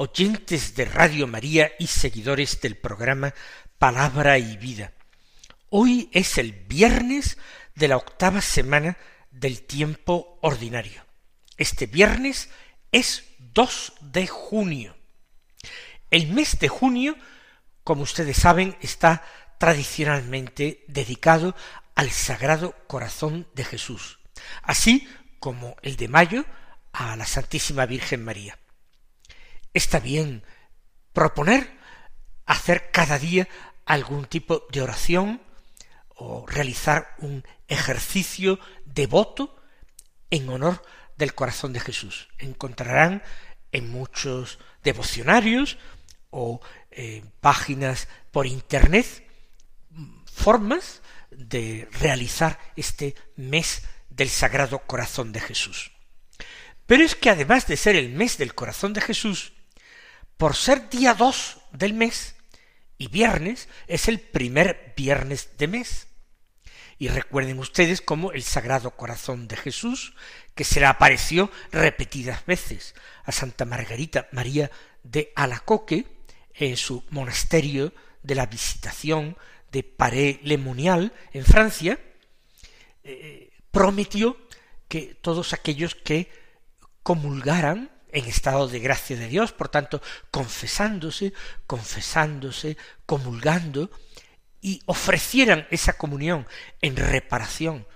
oyentes de Radio María y seguidores del programa Palabra y Vida. Hoy es el viernes de la octava semana del tiempo ordinario. Este viernes es 2 de junio. El mes de junio como ustedes saben, está tradicionalmente dedicado al Sagrado Corazón de Jesús, así como el de mayo a la Santísima Virgen María. Está bien proponer hacer cada día algún tipo de oración o realizar un ejercicio devoto en honor del corazón de Jesús. Encontrarán en muchos devocionarios o eh, páginas por internet formas de realizar este mes del Sagrado Corazón de Jesús. Pero es que además de ser el mes del Corazón de Jesús, por ser día dos del mes y viernes es el primer viernes de mes. Y recuerden ustedes cómo el Sagrado Corazón de Jesús, que se le apareció repetidas veces a Santa Margarita María de Alacoque, en su monasterio de la Visitación de Paré-le-Monial, en Francia, eh, prometió que todos aquellos que comulgaran en estado de gracia de Dios, por tanto, confesándose, confesándose, comulgando, y ofrecieran esa comunión en reparación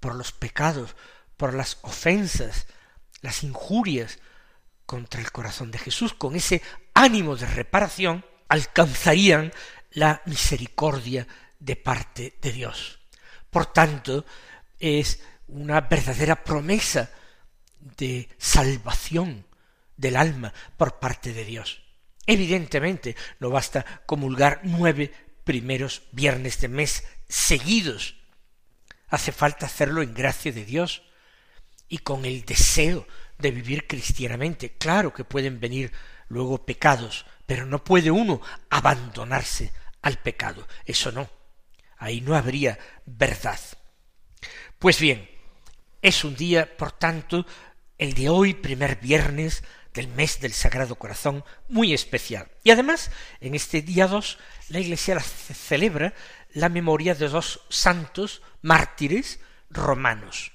por los pecados, por las ofensas, las injurias contra el corazón de Jesús, con ese ánimo de reparación, alcanzarían la misericordia de parte de Dios. Por tanto, es una verdadera promesa de salvación del alma por parte de Dios. Evidentemente, no basta comulgar nueve primeros viernes de mes seguidos. Hace falta hacerlo en gracia de Dios y con el deseo de vivir cristianamente. Claro que pueden venir luego pecados, pero no puede uno abandonarse al pecado. Eso no. Ahí no habría verdad. Pues bien, es un día, por tanto, el de hoy, primer viernes del mes del Sagrado Corazón, muy especial. Y además, en este día dos, la Iglesia celebra la memoria de dos santos mártires romanos,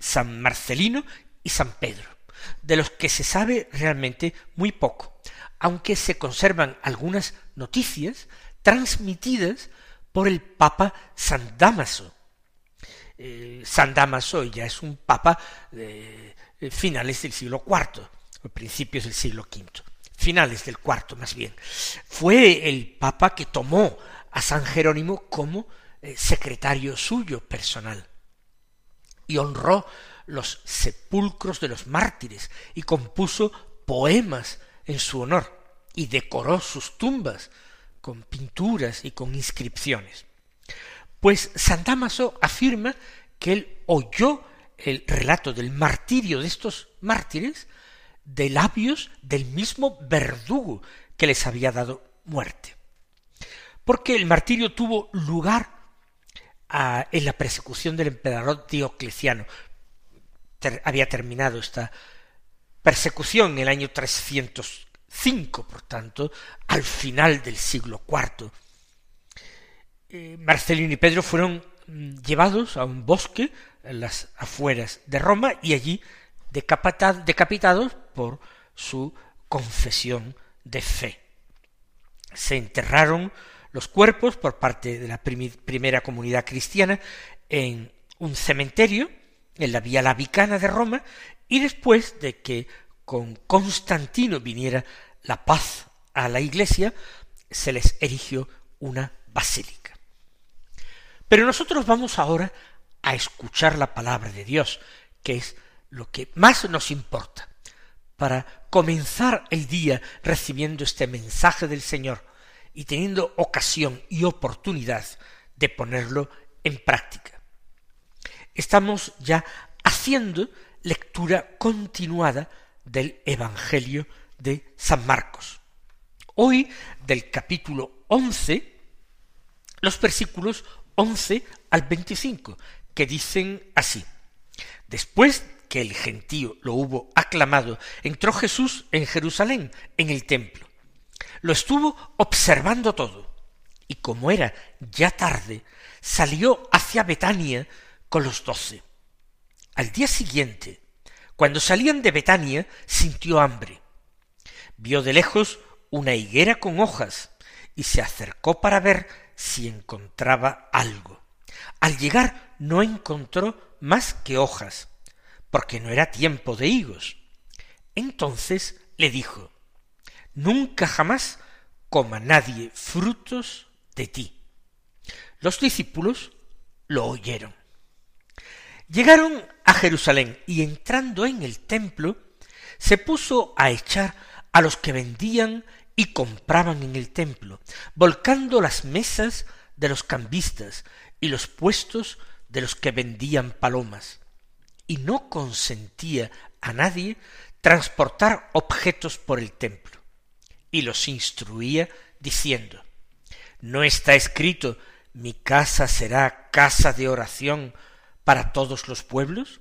San Marcelino y San Pedro de los que se sabe realmente muy poco, aunque se conservan algunas noticias transmitidas por el Papa San Damaso. Eh, San Damaso ya es un papa de finales del siglo IV, principios del siglo V, finales del cuarto más bien. Fue el papa que tomó a San Jerónimo como eh, secretario suyo personal y honró los sepulcros de los mártires y compuso poemas en su honor y decoró sus tumbas con pinturas y con inscripciones. Pues San Damaso afirma que él oyó el relato del martirio de estos mártires de labios del mismo verdugo que les había dado muerte. Porque el martirio tuvo lugar en la persecución del emperador Diocleciano, había terminado esta persecución en el año 305, por tanto, al final del siglo IV. Eh, Marcelino y Pedro fueron mm, llevados a un bosque en las afueras de Roma y allí decapitados por su confesión de fe. Se enterraron los cuerpos por parte de la primera comunidad cristiana en un cementerio en la Vía Lavicana de Roma, y después de que con Constantino viniera la paz a la iglesia, se les erigió una basílica. Pero nosotros vamos ahora a escuchar la palabra de Dios, que es lo que más nos importa, para comenzar el día recibiendo este mensaje del Señor y teniendo ocasión y oportunidad de ponerlo en práctica. Estamos ya haciendo lectura continuada del Evangelio de San Marcos. Hoy del capítulo once, los versículos once al veinticinco, que dicen así. Después que el gentío lo hubo aclamado, entró Jesús en Jerusalén, en el templo. Lo estuvo observando todo, y como era ya tarde, salió hacia Betania con los doce. Al día siguiente, cuando salían de Betania, sintió hambre. Vio de lejos una higuera con hojas, y se acercó para ver si encontraba algo. Al llegar no encontró más que hojas, porque no era tiempo de higos. Entonces le dijo, Nunca jamás coma nadie frutos de ti. Los discípulos lo oyeron. Llegaron a Jerusalén y entrando en el templo, se puso a echar a los que vendían y compraban en el templo, volcando las mesas de los cambistas y los puestos de los que vendían palomas, y no consentía a nadie transportar objetos por el templo, y los instruía diciendo, ¿no está escrito mi casa será casa de oración para todos los pueblos?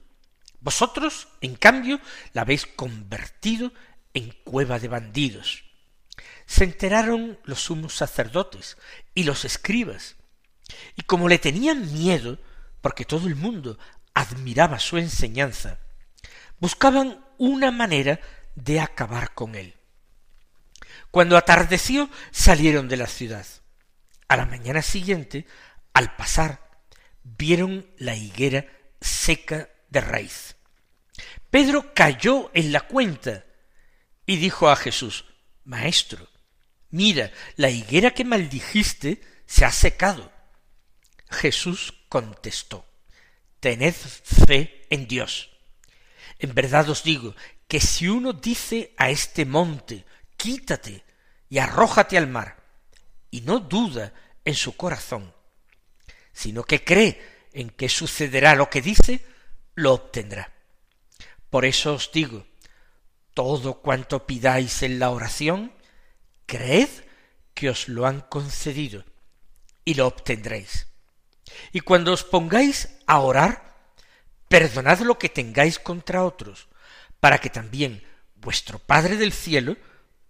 Vosotros, en cambio, la habéis convertido en cueva de bandidos. Se enteraron los sumos sacerdotes y los escribas, y como le tenían miedo, porque todo el mundo admiraba su enseñanza, buscaban una manera de acabar con él. Cuando atardeció salieron de la ciudad. A la mañana siguiente, al pasar, vieron la higuera seca de raíz. Pedro cayó en la cuenta y dijo a Jesús, Maestro, mira, la higuera que maldijiste se ha secado. Jesús contestó, Tened fe en Dios. En verdad os digo que si uno dice a este monte, quítate y arrójate al mar, y no duda en su corazón, sino que cree en que sucederá lo que dice, lo obtendrá. Por eso os digo, todo cuanto pidáis en la oración, creed que os lo han concedido y lo obtendréis. Y cuando os pongáis a orar, perdonad lo que tengáis contra otros, para que también vuestro Padre del cielo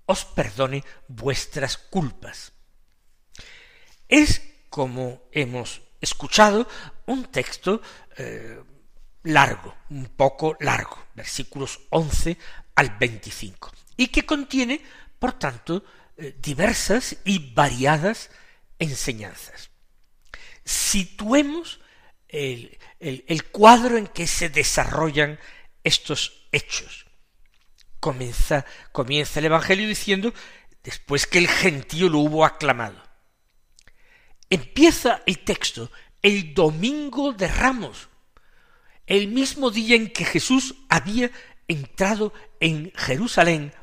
os perdone vuestras culpas. Es, como hemos escuchado, un texto eh, largo, un poco largo, versículos once al veinticinco, y que contiene, por tanto, eh, diversas y variadas enseñanzas. Situemos el, el, cuadro en que se desarrollan estos hechos. Comienza, comienza el Evangelio diciendo, después que el gentío lo hubo aclamado. Empieza el texto el domingo de Ramos, el mismo día en que Jesús había entrado en Jerusalén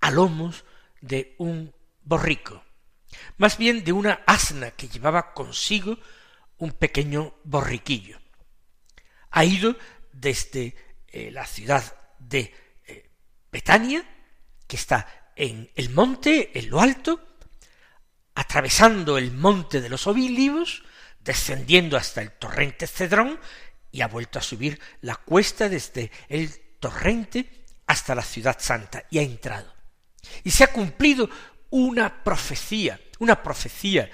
a lomos de un borrico, más bien de una asna que llevaba consigo un pequeño borriquillo. Ha ido desde eh, la ciudad de eh, Betania, que está en el monte, en lo alto, atravesando el monte de los Olivos, descendiendo hasta el torrente Cedrón, y ha vuelto a subir la cuesta desde el torrente hasta la ciudad santa, y ha entrado. Y se ha cumplido una profecía, una profecía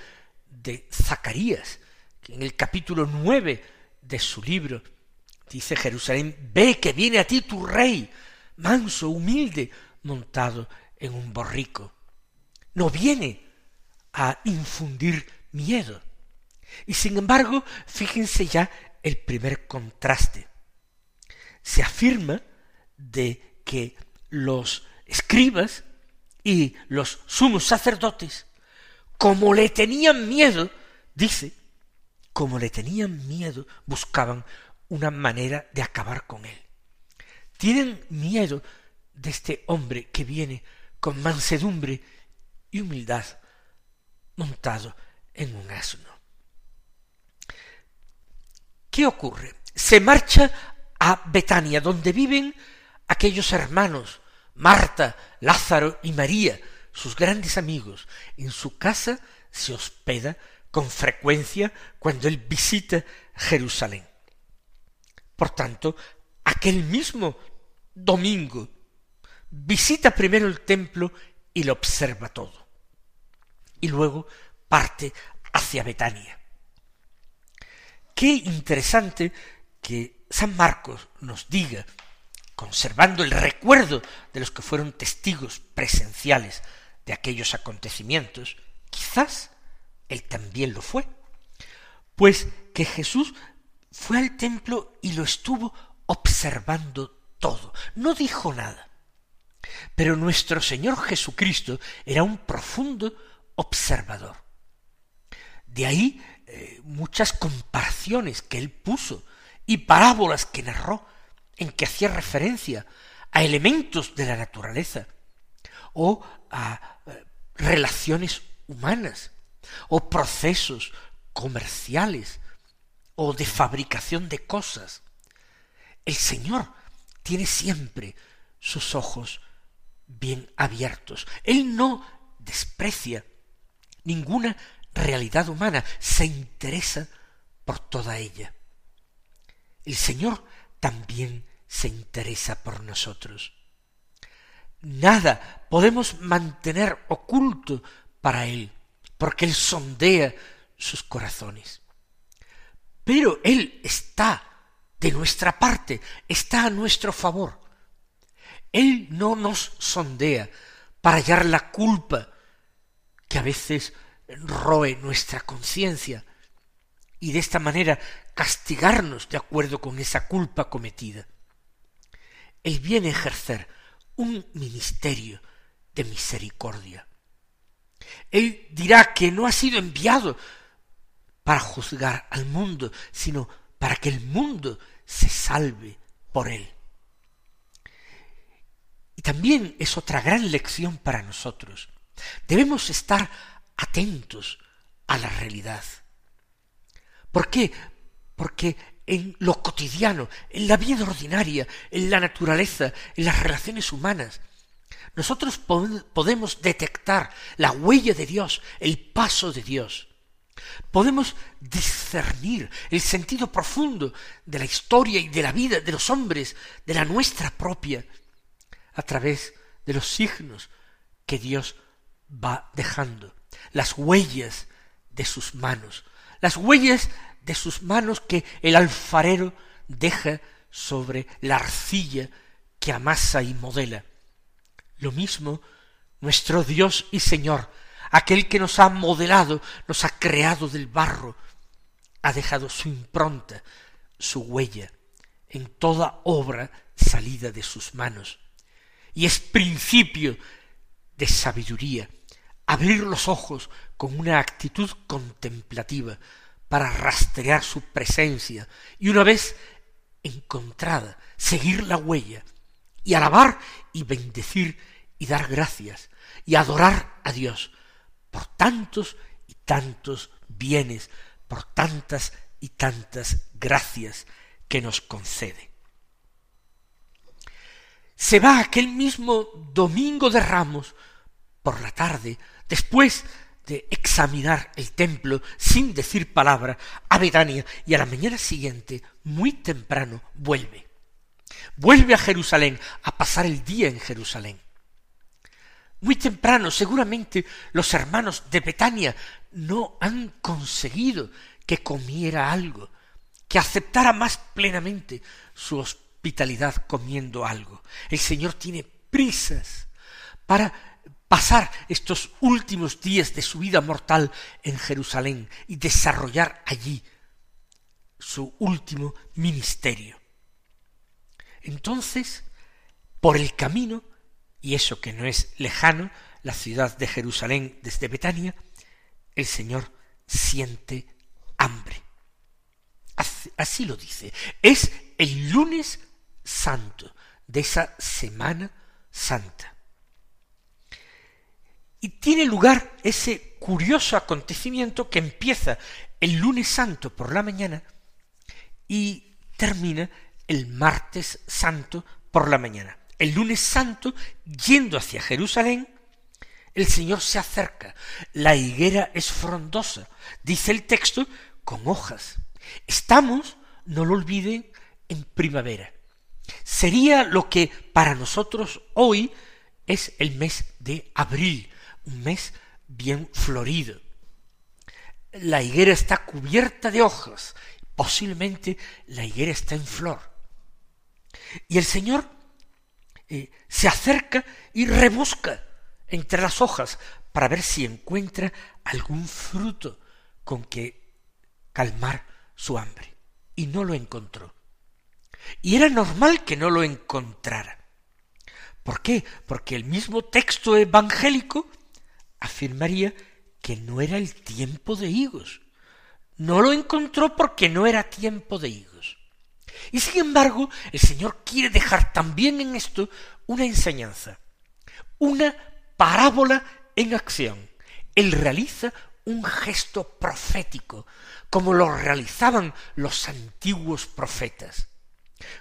de Zacarías, que en el capítulo nueve de su libro dice Jerusalén, ve que viene a ti tu rey, manso, humilde, montado en un borrico. No viene a infundir miedo. Y sin embargo, fíjense ya el primer contraste. Se afirma de que los escribas y los sumos sacerdotes, como le tenían miedo, dice, como le tenían miedo, buscaban una manera de acabar con él. Tienen miedo de este hombre que viene con mansedumbre y humildad montado en un asno. ¿Qué ocurre? Se marcha a Betania, donde viven aquellos hermanos, Marta, Lázaro y María, sus grandes amigos. En su casa se hospeda con frecuencia cuando él visita Jerusalén. Por tanto, aquel mismo domingo visita primero el templo y lo observa todo. Y luego parte hacia Betania. Qué interesante que San Marcos nos diga, conservando el recuerdo de los que fueron testigos presenciales de aquellos acontecimientos, quizás él también lo fue, pues que Jesús fue al templo y lo estuvo observando todo, no dijo nada. Pero nuestro Señor Jesucristo era un profundo observador. De ahí eh, muchas comparaciones que él puso y parábolas que narró en que hacía referencia a elementos de la naturaleza o a relaciones humanas o procesos comerciales o de fabricación de cosas. El Señor tiene siempre sus ojos bien abiertos. Él no desprecia ninguna realidad humana, se interesa por toda ella. El Señor también se interesa por nosotros. Nada podemos mantener oculto para Él, porque Él sondea sus corazones. Pero Él está de nuestra parte, está a nuestro favor. Él no nos sondea para hallar la culpa que a veces roe nuestra conciencia y de esta manera castigarnos de acuerdo con esa culpa cometida. Él viene a ejercer un ministerio de misericordia. Él dirá que no ha sido enviado para juzgar al mundo, sino para que el mundo se salve por él. Y también es otra gran lección para nosotros. Debemos estar atentos a la realidad. ¿Por qué? Porque en lo cotidiano, en la vida ordinaria, en la naturaleza, en las relaciones humanas, nosotros podemos detectar la huella de Dios, el paso de Dios. Podemos discernir el sentido profundo de la historia y de la vida de los hombres, de la nuestra propia, a través de los signos que Dios va dejando, las huellas de sus manos, las huellas de sus manos que el alfarero deja sobre la arcilla que amasa y modela. Lo mismo nuestro Dios y Señor, aquel que nos ha modelado, nos ha creado del barro, ha dejado su impronta, su huella, en toda obra salida de sus manos. Y es principio de sabiduría abrir los ojos con una actitud contemplativa para rastrear su presencia y una vez encontrada, seguir la huella y alabar y bendecir y dar gracias y adorar a Dios por tantos y tantos bienes, por tantas y tantas gracias que nos concede. Se va aquel mismo domingo de ramos por la tarde, después de examinar el templo sin decir palabra a Betania y a la mañana siguiente, muy temprano, vuelve. Vuelve a Jerusalén a pasar el día en Jerusalén. Muy temprano, seguramente los hermanos de Betania no han conseguido que comiera algo, que aceptara más plenamente su hospitalidad comiendo algo. El Señor tiene prisas para pasar estos últimos días de su vida mortal en Jerusalén y desarrollar allí su último ministerio. Entonces, por el camino, y eso que no es lejano, la ciudad de Jerusalén desde Betania, el Señor siente hambre. Así lo dice. Es el lunes santo de esa semana santa. Y tiene lugar ese curioso acontecimiento que empieza el lunes santo por la mañana y termina el martes santo por la mañana. El lunes santo, yendo hacia Jerusalén, el Señor se acerca. La higuera es frondosa, dice el texto, con hojas. Estamos, no lo olviden, en primavera. Sería lo que para nosotros hoy es el mes de abril, un mes bien florido. La higuera está cubierta de hojas, posiblemente la higuera está en flor. Y el Señor eh, se acerca y rebusca entre las hojas para ver si encuentra algún fruto con que calmar su hambre. Y no lo encontró. Y era normal que no lo encontrara. ¿Por qué? Porque el mismo texto evangélico afirmaría que no era el tiempo de higos. No lo encontró porque no era tiempo de higos. Y sin embargo, el Señor quiere dejar también en esto una enseñanza, una parábola en acción. Él realiza un gesto profético, como lo realizaban los antiguos profetas,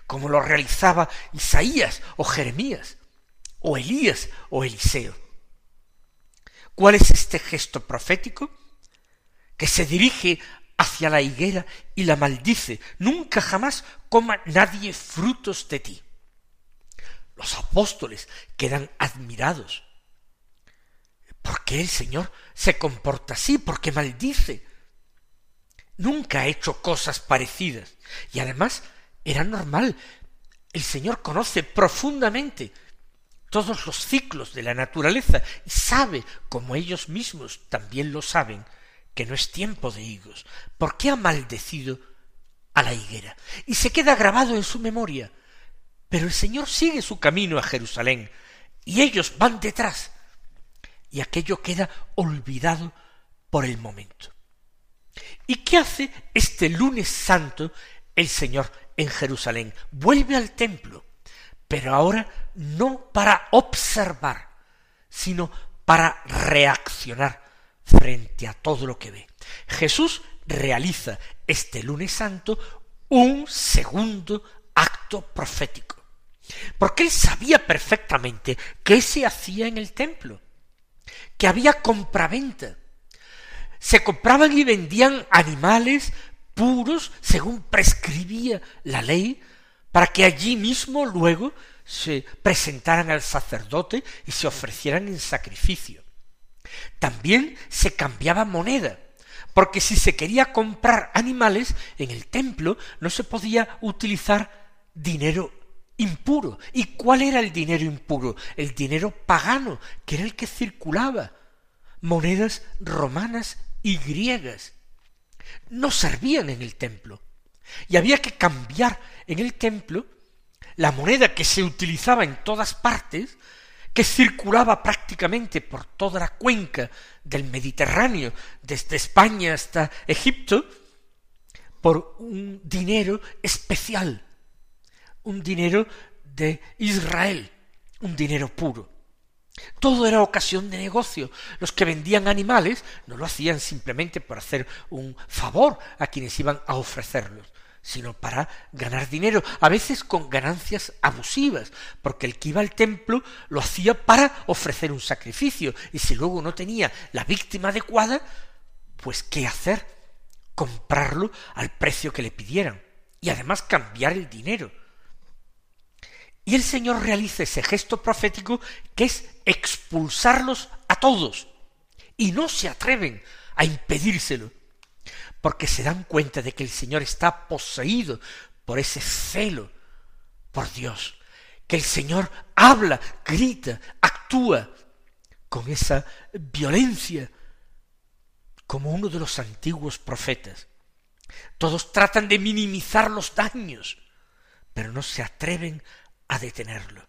como lo realizaba Isaías o Jeremías, o Elías o Eliseo. ¿Cuál es este gesto profético? Que se dirige hacia la higuera y la maldice, nunca jamás coma nadie frutos de ti. Los apóstoles quedan admirados. ¿Por qué el Señor se comporta así? ¿Por qué maldice? Nunca ha hecho cosas parecidas. Y además era normal. El Señor conoce profundamente todos los ciclos de la naturaleza y sabe, como ellos mismos también lo saben, que no es tiempo de higos. ¿Por qué ha maldecido a la higuera? Y se queda grabado en su memoria. Pero el Señor sigue su camino a Jerusalén y ellos van detrás. Y aquello queda olvidado por el momento. ¿Y qué hace este lunes santo el Señor en Jerusalén? Vuelve al templo, pero ahora no para observar, sino para reaccionar frente a todo lo que ve. Jesús realiza este lunes santo un segundo acto profético, porque él sabía perfectamente qué se hacía en el templo, que había compraventa, se compraban y vendían animales puros según prescribía la ley, para que allí mismo luego se presentaran al sacerdote y se ofrecieran en sacrificio. También se cambiaba moneda, porque si se quería comprar animales en el templo no se podía utilizar dinero impuro. ¿Y cuál era el dinero impuro? El dinero pagano, que era el que circulaba. Monedas romanas y griegas no servían en el templo. Y había que cambiar en el templo la moneda que se utilizaba en todas partes, que circulaba prácticamente por toda la cuenca del Mediterráneo, desde España hasta Egipto, por un dinero especial, un dinero de Israel, un dinero puro. Todo era ocasión de negocio. Los que vendían animales no lo hacían simplemente por hacer un favor a quienes iban a ofrecerlos, sino para ganar dinero, a veces con ganancias abusivas, porque el que iba al templo lo hacía para ofrecer un sacrificio, y si luego no tenía la víctima adecuada, pues ¿qué hacer? Comprarlo al precio que le pidieran, y además cambiar el dinero. Y el Señor realiza ese gesto profético que es expulsarlos a todos. Y no se atreven a impedírselo, porque se dan cuenta de que el Señor está poseído por ese celo por Dios, que el Señor habla, grita, actúa con esa violencia como uno de los antiguos profetas. Todos tratan de minimizar los daños, pero no se atreven a detenerlo.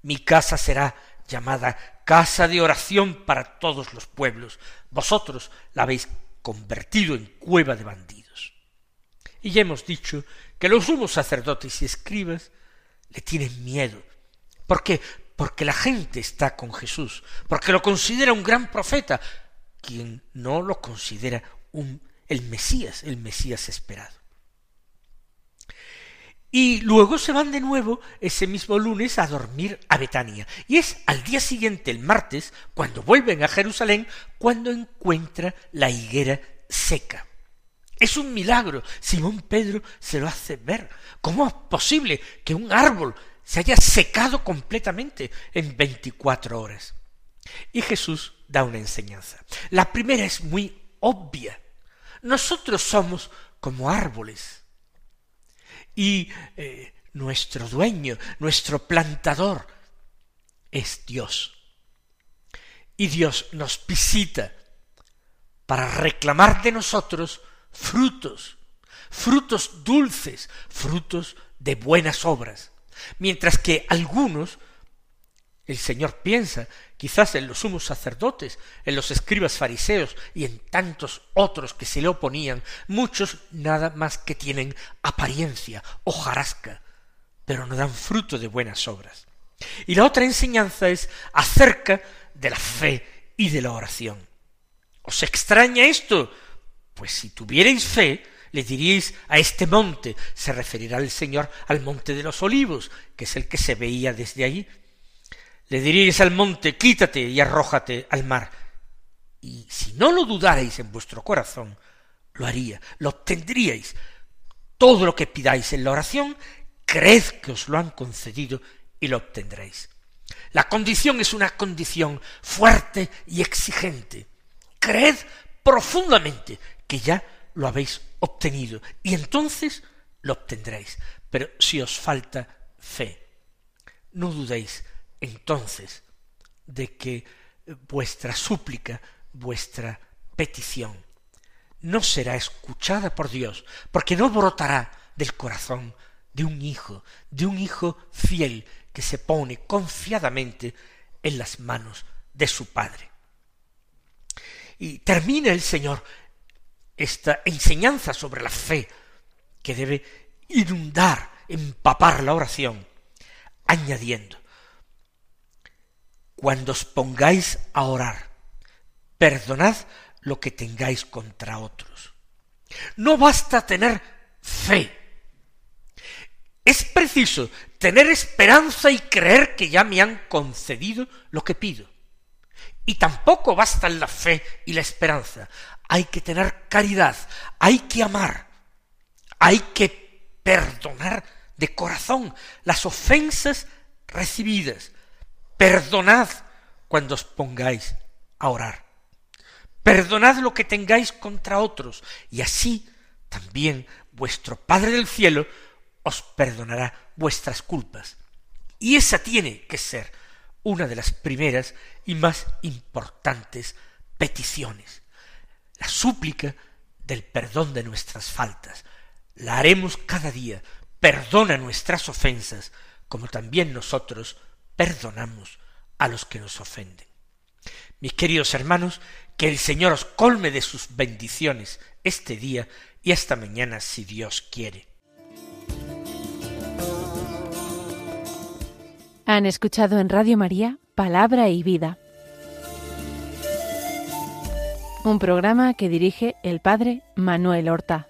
Mi casa será llamada casa de oración para todos los pueblos. Vosotros la habéis convertido en cueva de bandidos. Y ya hemos dicho que los sumos sacerdotes y escribas le tienen miedo. ¿Por qué? porque la gente está con Jesús, porque lo considera un gran profeta, quien no lo considera un, el Mesías, el Mesías esperado. Y luego se van de nuevo ese mismo lunes a dormir a Betania. Y es al día siguiente, el martes, cuando vuelven a Jerusalén, cuando encuentra la higuera seca. Es un milagro. Simón Pedro se lo hace ver. ¿Cómo es posible que un árbol se haya secado completamente en veinticuatro horas? Y Jesús da una enseñanza. La primera es muy obvia. Nosotros somos como árboles y eh, nuestro dueño, nuestro plantador, es Dios. Y Dios nos visita para reclamar de nosotros frutos, frutos dulces, frutos de buenas obras, mientras que algunos el Señor piensa quizás en los sumos sacerdotes, en los escribas fariseos y en tantos otros que se le oponían, muchos nada más que tienen apariencia, hojarasca, pero no dan fruto de buenas obras. Y la otra enseñanza es acerca de la fe y de la oración. ¿Os extraña esto? Pues si tuvierais fe, le diríais a este monte, se referirá el Señor al monte de los olivos, que es el que se veía desde allí, le diríais al monte, quítate y arrójate al mar. Y si no lo dudarais en vuestro corazón, lo haría, lo obtendríais. Todo lo que pidáis en la oración, creed que os lo han concedido y lo obtendréis. La condición es una condición fuerte y exigente. Creed profundamente que ya lo habéis obtenido y entonces lo obtendréis. Pero si os falta fe, no dudéis entonces de que vuestra súplica, vuestra petición, no será escuchada por Dios, porque no brotará del corazón de un hijo, de un hijo fiel que se pone confiadamente en las manos de su Padre. Y termina el Señor esta enseñanza sobre la fe que debe inundar, empapar la oración, añadiendo, cuando os pongáis a orar, perdonad lo que tengáis contra otros. No basta tener fe. Es preciso tener esperanza y creer que ya me han concedido lo que pido. Y tampoco bastan la fe y la esperanza. Hay que tener caridad, hay que amar, hay que perdonar de corazón las ofensas recibidas, Perdonad cuando os pongáis a orar. Perdonad lo que tengáis contra otros, y así también vuestro Padre del cielo os perdonará vuestras culpas. Y esa tiene que ser una de las primeras y más importantes peticiones. La súplica del perdón de nuestras faltas. La haremos cada día. Perdona nuestras ofensas, como también nosotros perdonamos a los que nos ofenden. Mis queridos hermanos, que el Señor os colme de sus bendiciones este día y hasta mañana si Dios quiere. Han escuchado en Radio María Palabra y Vida, un programa que dirige el Padre Manuel Horta.